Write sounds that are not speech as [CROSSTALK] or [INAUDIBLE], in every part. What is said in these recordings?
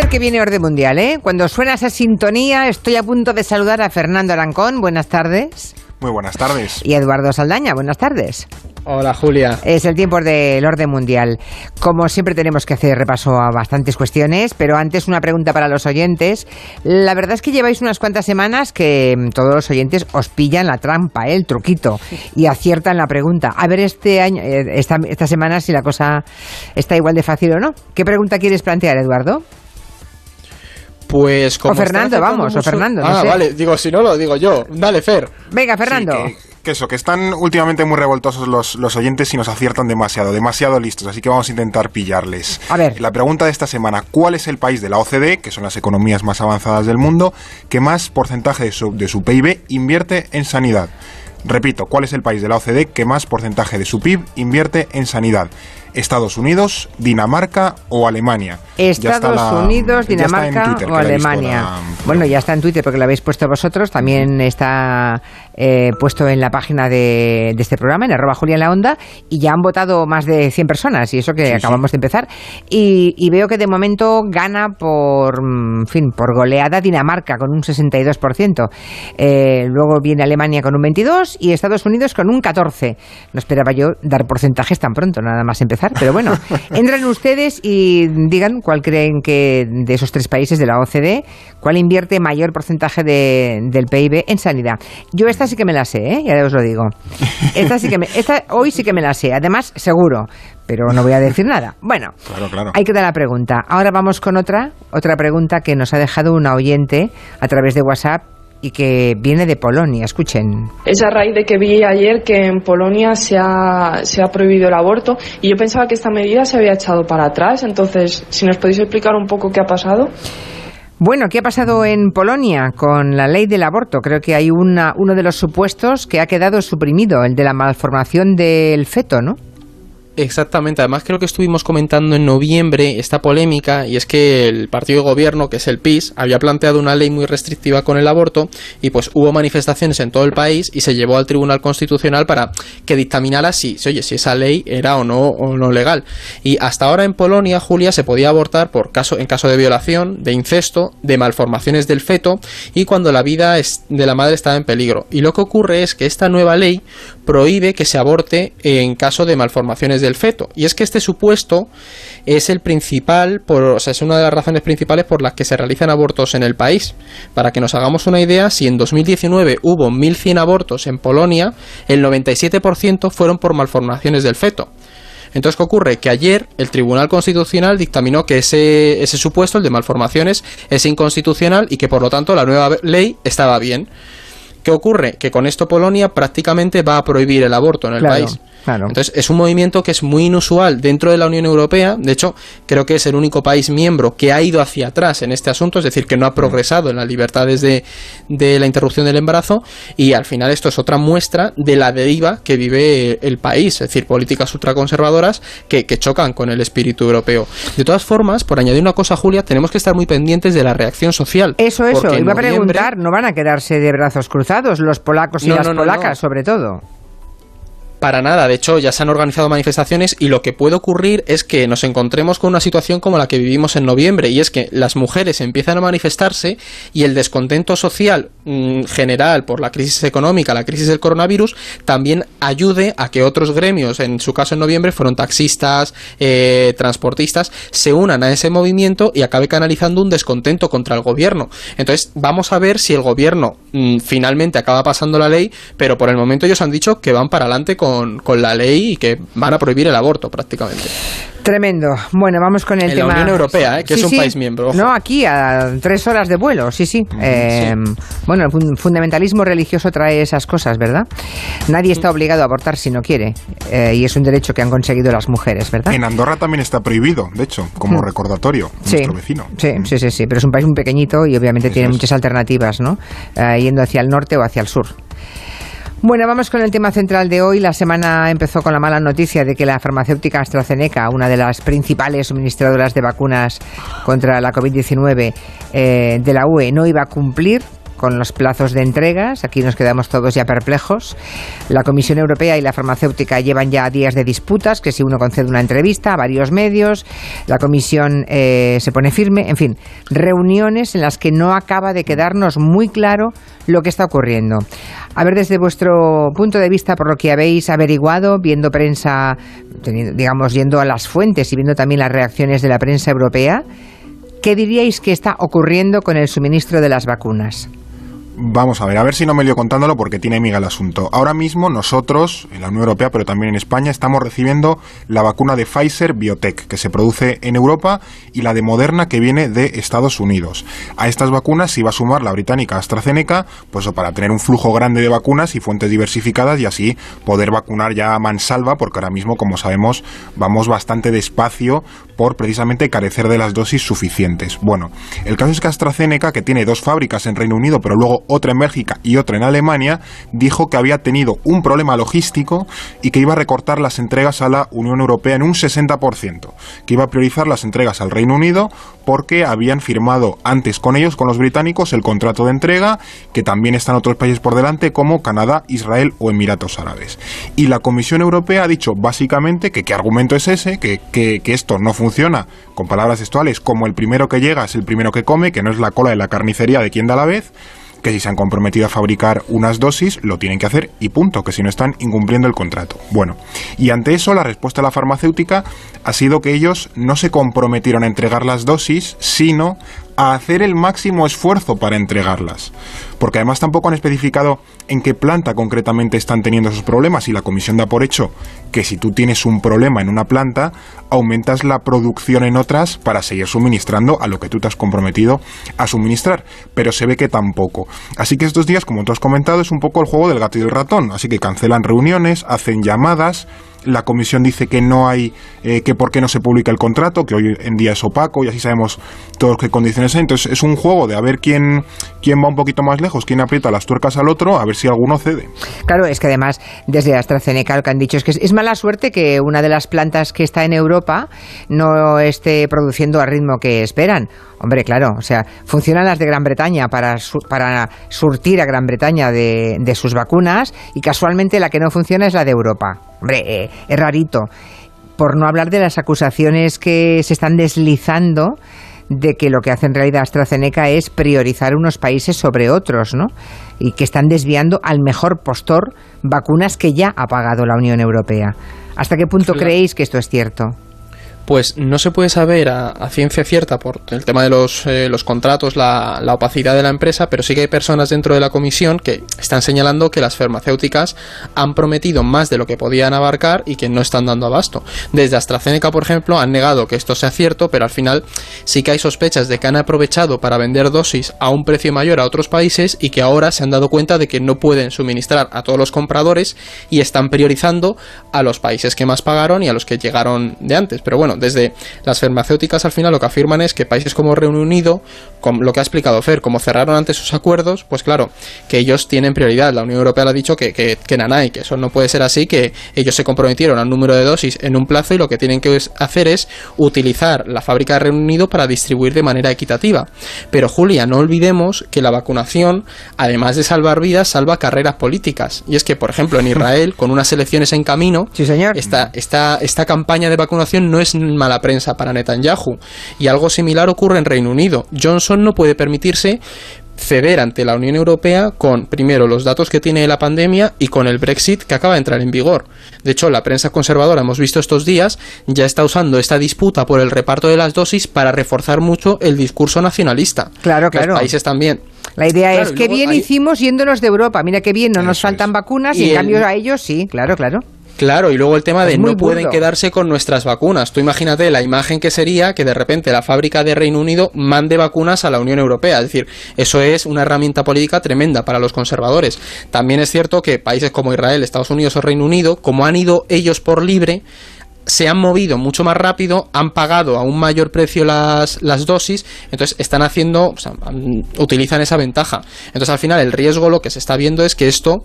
ser que viene orden mundial, ¿eh? Cuando suena esa sintonía, estoy a punto de saludar a Fernando Arancón. Buenas tardes. Muy buenas tardes. Y Eduardo Saldaña. Buenas tardes. Hola Julia. Es el tiempo del orden mundial. Como siempre tenemos que hacer repaso a bastantes cuestiones, pero antes una pregunta para los oyentes. La verdad es que lleváis unas cuantas semanas que todos los oyentes os pillan la trampa, ¿eh? el truquito, y aciertan la pregunta. A ver este año, eh, esta, esta semana si la cosa está igual de fácil o no. ¿Qué pregunta quieres plantear, Eduardo? Pues como O Fernando, vamos, o Fernando, no Ah, sé. vale, digo, si no lo digo yo. Dale, Fer. Venga, Fernando. Sí, que, que eso, que están últimamente muy revoltosos los, los oyentes y nos aciertan demasiado, demasiado listos, así que vamos a intentar pillarles. A ver. La pregunta de esta semana, ¿cuál es el país de la OCDE, que son las economías más avanzadas del mundo, que más porcentaje de su, de su PIB invierte en sanidad? Repito, ¿cuál es el país de la OCDE que más porcentaje de su PIB invierte en sanidad? ¿Estados Unidos, Dinamarca o Alemania? Estados la- Unidos, Dinamarca Twitter, o Alemania. la- Bueno, ya está en Twitter porque lo habéis puesto vosotros. También está eh, puesto en la página de, de este programa, en arroba Julia en la Onda, y ya han votado más de 100 personas, y eso que Sí, acabamos de empezar. Y, y veo que de momento gana por, mm, en fin, por goleada Dinamarca con un 62%. Eh, luego viene Alemania con un 22% y Estados Unidos con un 14%. No esperaba yo dar porcentajes tan pronto, nada más empezar, pero bueno, [LAUGHS] entran ustedes y digan cuál creen que de esos tres países de la OCDE, cuál invierte mayor porcentaje de- del PIB en sanidad. Yo esta sí que me la sé, ¿eh? ya os lo digo. Esta sí que me, esta hoy sí que me la sé, además seguro, pero no voy a decir nada. Bueno, Claro, claro. hay que dar la pregunta. Ahora vamos con otra, otra pregunta que nos ha dejado una oyente a través de WhatsApp y que viene de Polonia. Escuchen. Es a raíz de que vi ayer que en Polonia se ha, se ha prohibido el aborto y yo pensaba que esta medida se había echado para atrás. Entonces, si nos podéis explicar un poco qué ha pasado. Bueno, ¿qué ha pasado en Polonia con la ley del aborto? Creo que hay una, uno de los supuestos que ha quedado suprimido, el de la malformación del feto, ¿no? Exactamente, además creo que estuvimos comentando en noviembre esta polémica y es que el partido de gobierno, que es el PIS, había planteado una ley muy restrictiva con el aborto y pues hubo manifestaciones en todo el país y se llevó al Tribunal Constitucional para que dictaminara si, oye, si esa ley era o no, o no legal. Y hasta ahora en Polonia, Julia, se podía abortar por caso, en caso de violación, de incesto, de malformaciones del feto y cuando la vida de la madre estaba en peligro. Y lo que ocurre es que esta nueva ley prohíbe que se aborte en caso de malformaciones del feto. Y es que este supuesto es el principal, por, o sea, es una de las razones principales por las que se realizan abortos en el país. Para que nos hagamos una idea, si en 2019 hubo 1.100 abortos en Polonia, el 97% fueron por malformaciones del feto. Entonces, ¿qué ocurre? Que ayer el Tribunal Constitucional dictaminó que ese, ese supuesto, el de malformaciones, es inconstitucional y que por lo tanto la nueva ley estaba bien. ¿Qué ocurre? Que con esto Polonia prácticamente va a prohibir el aborto en el Claro, país. Claro. Entonces es un movimiento que es muy inusual dentro de la Unión Europea. De hecho, creo que es el único país miembro que ha ido hacia atrás en este asunto, es decir, que no ha progresado en las libertades de, de la interrupción del embarazo. Y al final esto es otra muestra de la deriva que vive el país, es decir, políticas ultraconservadoras que, que chocan con el espíritu europeo. De todas formas, por añadir una cosa, Julia, tenemos que estar muy pendientes de la reacción social. Eso, eso, iba a preguntar, ¿no van a quedarse de brazos cruzados los polacos y No, las no, no, polacas, sobre todo? Para nada, de hecho ya se han organizado manifestaciones y lo que puede ocurrir es que nos encontremos con una situación como la que vivimos en noviembre y es que las mujeres empiezan a manifestarse y el descontento social mm, general por la crisis económica, la crisis del coronavirus, también ayude a que otros gremios, en su caso en noviembre fueron taxistas, eh, transportistas, se unan a ese movimiento y acabe canalizando un descontento contra el gobierno. Entonces vamos a ver si el gobierno mm, finalmente acaba pasando la ley, pero por el momento ellos han dicho que van para adelante con, con la ley y que van a prohibir el aborto prácticamente. Tremendo. Bueno, vamos con el En la tema. Unión Europea, ¿eh? que es un país miembro, ojo. No, aquí a tres horas de vuelo, sí, sí. Eh, Bueno, el fun- fundamentalismo religioso trae esas cosas, ¿verdad? Nadie está obligado a abortar si no quiere. eh, y es un derecho que han conseguido las mujeres, ¿verdad? En Andorra también está prohibido, de hecho, como recordatorio, Sí, nuestro vecino. sí, sí, sí, sí, pero es un país muy pequeñito y obviamente Eso tiene es. muchas alternativas, ¿no? Eh, yendo hacia el norte o hacia el sur. Bueno, vamos con el tema central de hoy. La semana empezó con la mala noticia de que la farmacéutica AstraZeneca, una de las principales suministradoras de vacunas contra la COVID-19 eh, de la UE, no iba a cumplir con los plazos de entregas. Aquí nos quedamos todos ya perplejos. La Comisión Europea y la farmacéutica llevan ya días de disputas, que si uno concede una entrevista a varios medios, la Comisión eh, se pone firme. En fin, reuniones en las que no acaba de quedarnos muy claro lo que está ocurriendo. A ver, desde vuestro punto de vista, por lo que habéis averiguado, viendo prensa, digamos, yendo a las fuentes y viendo también las reacciones de la prensa europea, ¿qué diríais que está ocurriendo con el suministro de las vacunas? Vamos a ver, a ver si no me lío contándolo porque tiene miga el asunto. Ahora mismo nosotros, en la Unión Europea, pero también en España, estamos recibiendo la vacuna de Pfizer Biotech, que se produce en Europa, y la de Moderna, que viene de Estados Unidos. A estas vacunas se iba a sumar la británica AstraZeneca, pues para tener un flujo grande de vacunas y fuentes diversificadas y así poder vacunar ya a mansalva, porque ahora mismo, como sabemos, vamos bastante despacio por precisamente carecer de las dosis suficientes. Bueno, el caso es que AstraZeneca, que tiene dos fábricas en Reino Unido, pero luego otra en Bélgica y otra en Alemania, dijo que había tenido un problema logístico y que iba a recortar las entregas a la Unión Europea en un 60%, que iba a priorizar las entregas al Reino Unido porque habían firmado antes con ellos, con los británicos, el contrato de entrega, que también están otros países por delante como Canadá, Israel o Emiratos Árabes. Y la Comisión Europea ha dicho básicamente que qué argumento es ese, que, que, esto no funciona, con palabras textuales, como el primero que llega es el primero que come, que no es la cola de la carnicería de quien da la vez, que si se han comprometido a fabricar unas dosis, lo tienen que hacer y punto, que si no están incumpliendo el contrato. Bueno, y ante eso la respuesta de la farmacéutica ha sido que ellos no se comprometieron a entregar las dosis, sino a hacer el máximo esfuerzo para entregarlas. Porque además tampoco han especificado en qué planta concretamente están teniendo esos problemas y la comisión da por hecho que si tú tienes un problema en una planta, aumentas la producción en otras para seguir suministrando a lo que tú te has comprometido a suministrar. Pero se ve que tampoco. Así que estos días, como tú has comentado, es un poco el juego del gato y del ratón. Así que cancelan reuniones, hacen llamadas, la comisión dice que no hay, eh, que por qué no se publica el contrato, que hoy en día es opaco y así sabemos todos qué condiciones hay. Entonces es un juego de a ver quién, quién va un poquito más lejos, quién aprieta las tuercas al otro, a ver si alguno cede. Claro, es que además desde AstraZeneca lo que han dicho es que es mala suerte que una de las plantas que está en Europa no esté produciendo al ritmo que esperan. Hombre, claro, o sea, funcionan las de Gran Bretaña para, para surtir a Gran Bretaña de, de sus vacunas y casualmente la que no funciona es la de Europa. Hombre, eh, es rarito. Por no hablar de las acusaciones que se están deslizando de que lo que hace en realidad AstraZeneca es priorizar unos países sobre otros, ¿no? Y que están desviando al mejor postor vacunas que ya ha pagado la Unión Europea. ¿Hasta qué punto creéis que esto es cierto? Pues no se puede saber a, ciencia cierta por el tema de los, eh, los contratos, la, la, opacidad de la empresa, pero sí que hay personas dentro de la comisión que están señalando que las farmacéuticas han prometido más de lo que podían abarcar y que no están dando abasto. Desde AstraZeneca, por ejemplo, han negado que esto sea cierto, pero al final sí que hay sospechas de que han aprovechado para vender dosis a un precio mayor a otros países y que ahora se han dado cuenta de que no pueden suministrar a todos los compradores y están priorizando a los países que más pagaron y a los que llegaron de antes. Pero bueno, desde las farmacéuticas al final lo que afirman es que países como Reino Unido, con lo que ha explicado Fer, como cerraron antes sus acuerdos, pues claro, que ellos tienen prioridad. La Unión Europea le ha dicho que, que, que nanay, que eso no puede ser así, que ellos se comprometieron al número de dosis en un plazo y lo que tienen que hacer es utilizar la fábrica de Reino Unido para distribuir de manera equitativa. Pero Julia, no olvidemos que la vacunación, además de salvar vidas, salva carreras políticas. Y es que, por ejemplo, en [LAUGHS] Israel, con unas elecciones en camino, sí, señor. Esta, esta, esta campaña de vacunación no es mala prensa para Netanyahu. Y algo similar ocurre en Reino Unido. Johnson no puede permitirse ceder ante la Unión Europea con, primero, los datos que tiene la pandemia y con el Brexit que acaba de entrar en vigor. De hecho, la prensa conservadora, hemos visto estos días, ya está usando esta disputa por el reparto de las dosis para reforzar mucho el discurso nacionalista. Claro, claro. Los países también. La idea claro, es que bien hay... hicimos yéndonos de Europa. Mira qué bien, no Eso nos faltan es. vacunas y, y en el... cambio a ellos sí, claro, claro. Claro, y luego el tema de no pueden quedarse con nuestras vacunas. Tú imagínate la imagen que sería que de repente la fábrica de Reino Unido mande vacunas a la Unión Europea. Es decir, eso es una herramienta política tremenda para los conservadores. También es cierto que países como Israel, Estados Unidos o Reino Unido, como han ido ellos por libre, se han movido mucho más rápido, han pagado a un mayor precio las, las dosis, entonces están haciendo, o sea, utilizan esa ventaja. Entonces al final el riesgo lo que se está viendo es que esto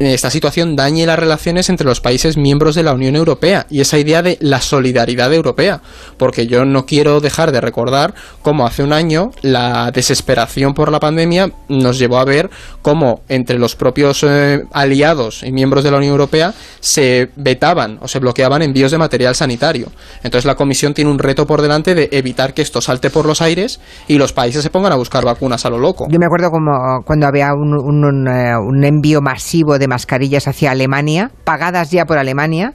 esta situación dañe las relaciones entre los países miembros de la Unión Europea y esa idea de la solidaridad europea, porque yo no quiero dejar de recordar cómo hace un año la desesperación por la pandemia nos llevó a ver cómo entre los propios eh, aliados y miembros de la Unión Europea se vetaban o se bloqueaban envíos de material sanitario. Entonces la Comisión tiene un reto por delante de evitar que esto salte por los aires y los países se pongan a buscar vacunas a lo loco. Yo me acuerdo como cuando había un, un, eh, un envío masivo de mascarillas hacia Alemania, pagadas ya por Alemania,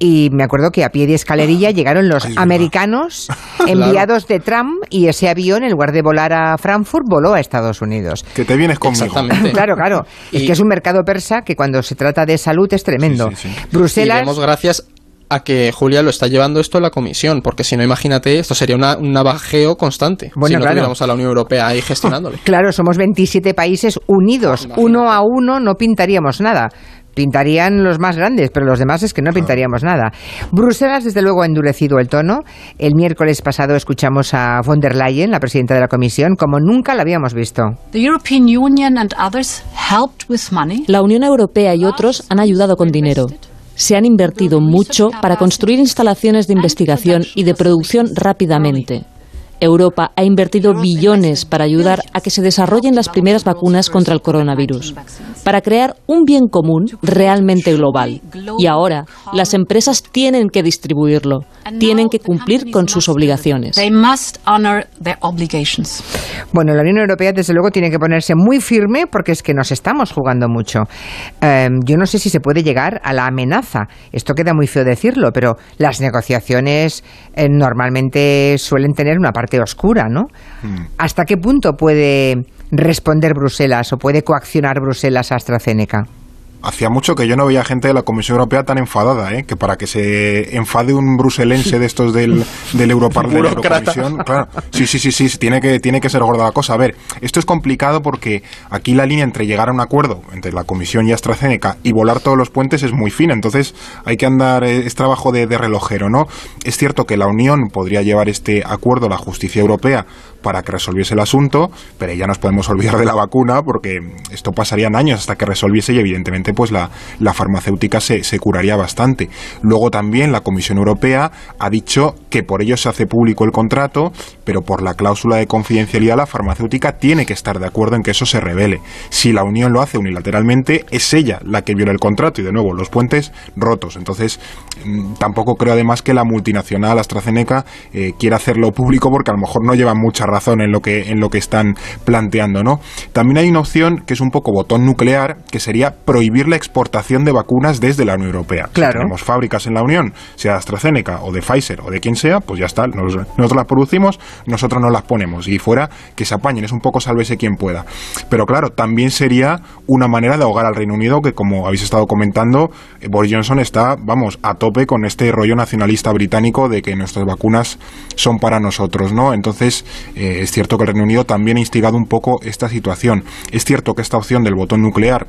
y me acuerdo que a pie de escalerilla llegaron los americanos [LAUGHS] enviados de Trump y ese avión, en lugar de volar a Frankfurt, voló a Estados Unidos. Que te vienes conmigo. Exactamente. [LAUGHS] Claro, claro. Es Y- que es un mercado persa que cuando se trata de salud es tremendo. Sí, sí, sí. Y Bruselas. vemos gracias a que Julia lo está llevando esto a la Comisión, porque si no, imagínate, esto sería una, un navajeo constante Bueno, si no claro. tuviéramos a la Unión Europea ahí [LAUGHS] gestionándole. Claro, somos 27 países unidos. Imagínate. Uno a uno no pintaríamos nada. Pintarían los más grandes, pero los demás es que no pintaríamos nada. Bruselas, desde luego, ha endurecido el tono. El miércoles pasado escuchamos a von der Leyen, la presidenta de la Comisión, como nunca la habíamos visto. The European Union and others helped with money. La Unión Europea y otros han ayudado con dinero. Se han invertido mucho para construir instalaciones de investigación y de producción rápidamente. Europa ha invertido billones para ayudar a que se desarrollen las primeras vacunas contra el coronavirus, para crear un bien común realmente global. Y ahora las empresas tienen que distribuirlo, tienen que cumplir con sus obligaciones. Bueno, la Unión Europea, desde luego, tiene que ponerse muy firme porque es que nos estamos jugando mucho. Eh, yo no sé si se puede llegar a la amenaza. Esto queda muy feo decirlo, pero las negociaciones eh, normalmente suelen tener una parte oscura, ¿no? ¿Hasta qué punto puede responder Bruselas o puede coaccionar Bruselas a AstraZeneca? Hacía mucho que yo no veía gente de la Comisión Europea tan enfadada, ¿eh? que para que se enfade un bruselense de estos del, del Europarl- de la. Eurocomisión, claro. Sí, sí, sí, sí, tiene que, tiene que ser gorda la cosa. A ver, esto es complicado porque aquí la línea entre llegar a un acuerdo entre la Comisión y AstraZeneca y volar todos los puentes es muy fina, entonces hay que andar, eh, es trabajo de, de relojero, ¿no? Es cierto que la Unión podría llevar este acuerdo a la justicia europea para que resolviese el asunto, pero ya nos podemos olvidar de la vacuna porque esto pasarían años hasta que resolviese y evidentemente pues la, farmacéutica se, se curaría bastante. Luego también la Comisión Europea ha dicho que por ello se hace público el contrato, pero por la cláusula de confidencialidad la farmacéutica tiene que estar de acuerdo en que eso se revele. Si la Unión lo hace unilateralmente, es ella la que viola el contrato y de nuevo los puentes rotos. Entonces, mm, tampoco creo además que la multinacional AstraZeneca eh, quiera hacerlo público porque a lo mejor no llevan mucha razón en lo que en lo que están planteando, ¿no? También hay una opción que es un poco botón nuclear, que sería prohibir la exportación de vacunas desde la Unión Europea. Si Claro. tenemos fábricas en la Unión, sea de AstraZeneca o de Pfizer o de quien sea, pues ya está, nos- nosotros las producimos, nosotros no las ponemos y fuera que se apañen, es un poco sálvese quien pueda. Pero claro, también sería una manera de ahogar al Reino Unido que como habéis estado comentando, eh, Boris Johnson está, vamos, a tope con este rollo nacionalista británico de que nuestras vacunas son para nosotros, ¿no? Entonces, eh, es cierto que el Reino Unido también ha instigado un poco esta situación. Es cierto que esta opción del botón nuclear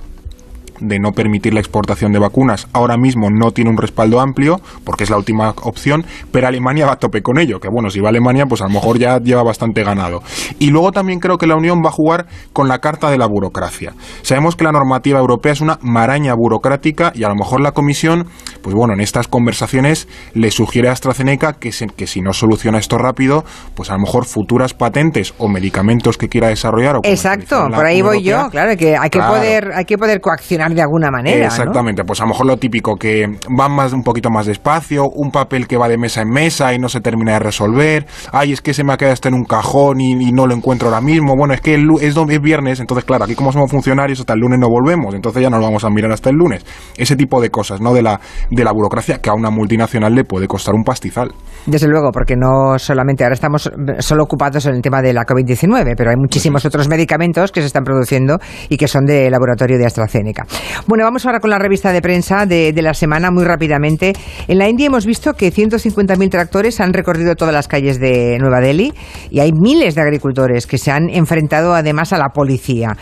de no permitir la exportación de vacunas ahora mismo no tiene un respaldo amplio porque es la última opción, pero Alemania va a tope con ello, que bueno, si va a Alemania pues a lo mejor ya lleva bastante ganado. Y luego también creo que la Unión va a jugar con la carta de la burocracia. Sabemos que la normativa europea es una maraña burocrática y a lo mejor la Comisión, pues bueno, en estas conversaciones le sugiere a AstraZeneca que, se- que si no soluciona esto rápido, pues a lo mejor futuras patentes o medicamentos que quiera desarrollar o Exacto, por ahí voy yo, claro, que hay que Claro. poder hay que poder coaccionar de alguna manera, ¿no? Exactamente, pues a lo mejor lo típico que van más un poquito más despacio, un papel que va de mesa en mesa y no se termina de resolver, ay, es que se me ha quedado esto en un cajón y, y no lo encuentro ahora mismo, bueno, es que el es, es viernes, entonces claro, aquí como somos funcionarios hasta el lunes no volvemos, entonces ya no lo vamos a mirar hasta el lunes. Ese tipo de cosas, ¿no? De la, de la burocracia que a una multinacional le puede costar un pastizal. Desde luego, porque no solamente ahora estamos solo ocupados en el tema de la COVID-19, pero hay muchísimos otros medicamentos que se están produciendo y que son de laboratorio de AstraZeneca. Bueno, vamos ahora con la revista de prensa de, la semana muy rápidamente. En la India hemos visto que 150.000 tractores han recorrido todas las calles de Nueva Delhi y hay miles de agricultores que se han enfrentado además a la policía.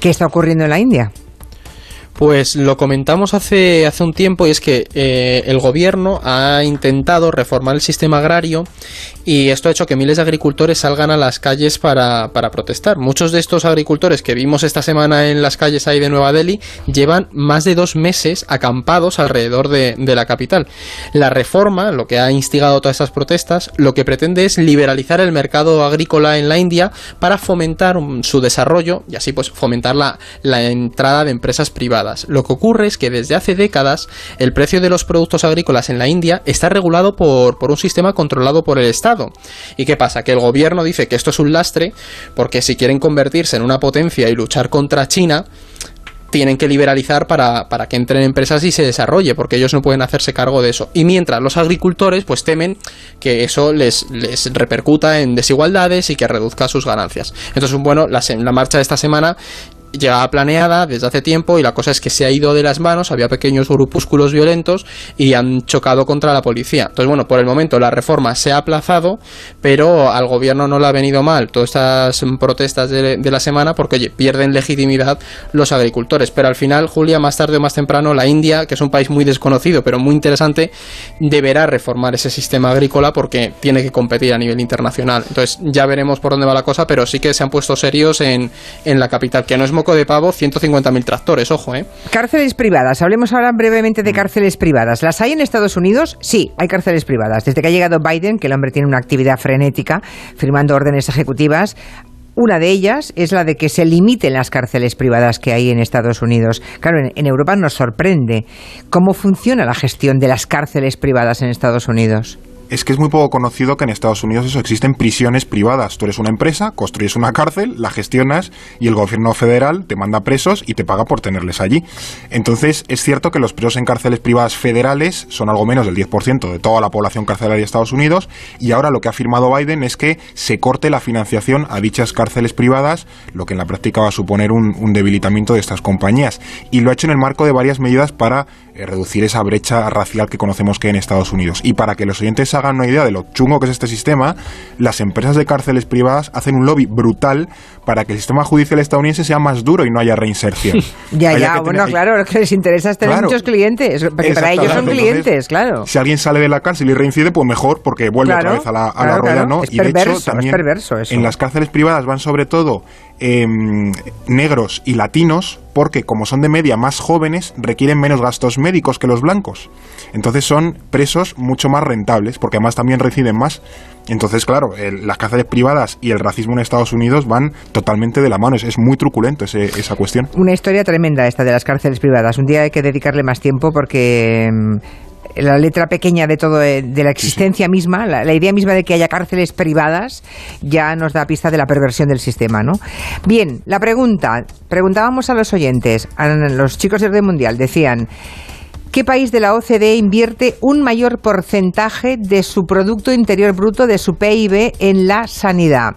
¿Qué está ocurriendo en la India? Pues lo comentamos hace, hace un tiempo y es que eh, el gobierno ha intentado reformar el sistema agrario y esto ha hecho que miles de agricultores salgan a las calles para, para protestar. Muchos de estos agricultores que vimos esta semana en las calles ahí de Nueva Delhi llevan más de dos meses acampados alrededor de, de la capital. La reforma, lo que ha instigado todas estas protestas, lo que pretende es liberalizar el mercado agrícola en la India para fomentar su desarrollo y así pues fomentar la, la entrada de empresas privadas. Lo que ocurre es que desde hace décadas el precio de los productos agrícolas en la India está regulado por, por un sistema controlado por el Estado. ¿Y qué pasa? Que el gobierno dice que esto es un lastre porque si quieren convertirse en una potencia y luchar contra China, tienen que liberalizar para, para, que entren empresas y se desarrolle, porque ellos no pueden hacerse cargo de eso. Y mientras los agricultores pues temen que eso les, les repercuta en desigualdades y que reduzca sus ganancias. Entonces, bueno, la, la marcha de esta semana llegaba planeada desde hace tiempo y la cosa es que se ha ido de las manos, había pequeños grupúsculos violentos y han chocado contra la policía. Entonces, bueno, por el momento la reforma se ha aplazado, pero al gobierno no le ha venido mal todas estas protestas de, la semana porque, pierden legitimidad los agricultores. Pero al final, Julia, más tarde o más temprano, la India, que es un país muy desconocido pero muy interesante, deberá reformar ese sistema agrícola porque tiene que competir a nivel internacional. Entonces, ya veremos por dónde va la cosa, pero sí que se han puesto serios en, en la capital, que no es moco de pavo 150.000 tractores, ojo, ¿eh? Cárceles privadas. Hablemos ahora brevemente de cárceles privadas. ¿Las hay en Estados Unidos? Sí, hay cárceles privadas. Desde que ha llegado Biden, que el hombre tiene una actividad frenética, firmando órdenes ejecutivas, una de ellas es la de que se limiten las cárceles privadas que hay en Estados Unidos. Claro, en, en, Europa nos sorprende cómo funciona la gestión de las cárceles privadas en Estados Unidos es que es muy poco conocido que en Estados Unidos eso existen prisiones privadas. Tú eres una empresa, construyes una cárcel, la gestionas y el gobierno federal te manda presos y te paga por tenerles allí. Entonces, es cierto que los presos en cárceles privadas federales son algo menos del 10% de toda la población carcelaria de Estados Unidos y ahora lo que ha afirmado Biden es que se corte la financiación a dichas cárceles privadas, lo que en la práctica va a suponer un, un debilitamiento de estas compañías. Y lo ha hecho en el marco de varias medidas para eh, reducir esa brecha racial que conocemos que hay en Estados Unidos. Y para que los oyentes hagan una idea de lo chungo que es este sistema, las empresas de cárceles privadas hacen un lobby brutal para que el sistema judicial estadounidense sea más duro y no haya reinserción. [LAUGHS] ya, ya, bueno, claro, lo que les interesa es tener claro, muchos clientes, porque para ellos son clientes, Entonces, claro. Si alguien sale de la cárcel y reincide, pues mejor, porque vuelve claro, otra vez a la, a claro, la rueda, ¿no? Es y de hecho, también es perverso eso. en las cárceles privadas van sobre todo eh, negros y latinos, porque como son de media más jóvenes, requieren menos gastos médicos que los blancos. Entonces son presos mucho más rentables, porque además también reciben más. Entonces, claro, las cárceles privadas y el racismo en Estados Unidos van totalmente de la mano. Es, es muy truculento ese, esa cuestión. Una historia tremenda esta de las cárceles privadas. Un día hay que dedicarle más tiempo porque la letra pequeña de todo, de la existencia sí, sí. misma, la, la, idea misma de que haya cárceles privadas, ya nos da pista de la perversión del sistema, ¿no? Bien, la pregunta, preguntábamos a los oyentes, a los chicos del Orden Mundial, decían, ¿qué país de la OCDE invierte un mayor porcentaje de su Producto Interior Bruto, de su PIB, en la sanidad?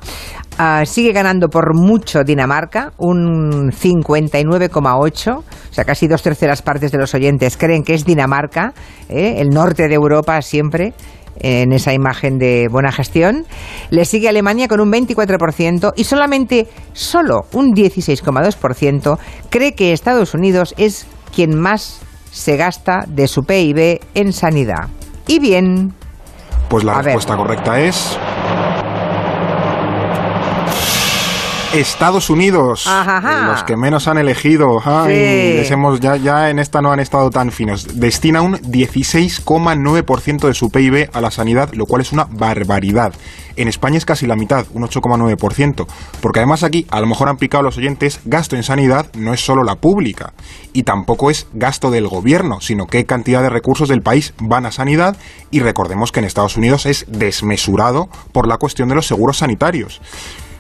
Uh, sigue ganando por mucho Dinamarca, un 59,8, o sea, casi dos terceras partes de los oyentes creen que es Dinamarca, ¿eh? el norte de Europa siempre en esa imagen de buena gestión. Le sigue Alemania con un 24% y solamente solo un 16,2% cree que Estados Unidos es quien más se gasta de su PIB en sanidad. Y bien. Pues la respuesta ver. correcta es Estados Unidos, Ajá. los que menos han elegido, sí. les hemos, ya, ya en esta no han estado tan finos, destina un 16,9% de su PIB a la sanidad, lo cual es una barbaridad. En España es casi la mitad, un 8,9%, porque además aquí, a lo mejor han picado los oyentes, gasto en sanidad no es solo la pública, y tampoco es gasto del gobierno, sino qué cantidad de recursos del país van a sanidad, y recordemos que en Estados Unidos es desmesurado por la cuestión de los seguros sanitarios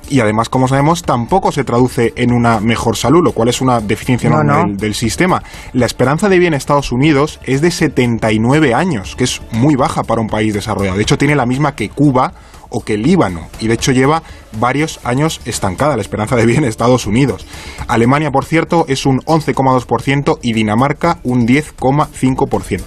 y además, como sabemos, tampoco se traduce en una mejor salud, lo cual es una deficiencia no, no. Del, del, sistema. La esperanza de vida en Estados Unidos es de 79 años, que es muy baja para un país desarrollado. De hecho, tiene la misma que Cuba o que Líbano, y de hecho lleva varios años estancada la esperanza de vida en Estados Unidos. Alemania, por cierto, es un 11,2% y Dinamarca un 10,5%.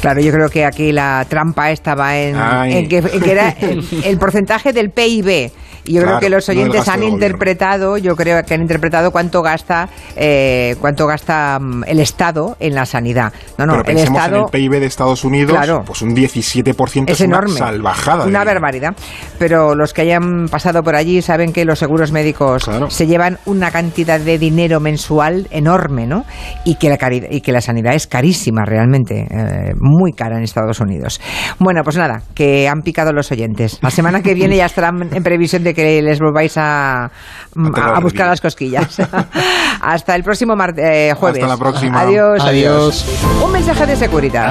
Claro, yo creo que aquí la trampa estaba en, en, que, en que, era [LAUGHS] el, el porcentaje del PIB Y yo Claro, creo que los oyentes han interpretado, yo creo que han interpretado cuánto gasta, eh, cuánto gasta mm, el Estado en la sanidad. No, no, Pero el pensemos Estado en el PIB de Estados Unidos, Claro. pues un 17% es, es enorme. una salvajada. Una barbaridad. Pero los que hayan pasado por allí saben que los seguros médicos Claro. se llevan una cantidad de dinero mensual enorme, ¿no? Y que la, cari- y que la sanidad es carísima realmente, eh, muy cara en Estados Unidos. Bueno, pues nada, que han picado los oyentes. La semana que viene ya estarán en previsión de que les volváis a, a, buscar las cosquillas. [LAUGHS] Hasta el próximo mar- eh, jueves. Hasta la próxima. Adiós. Adiós. Un mensaje de Securitas.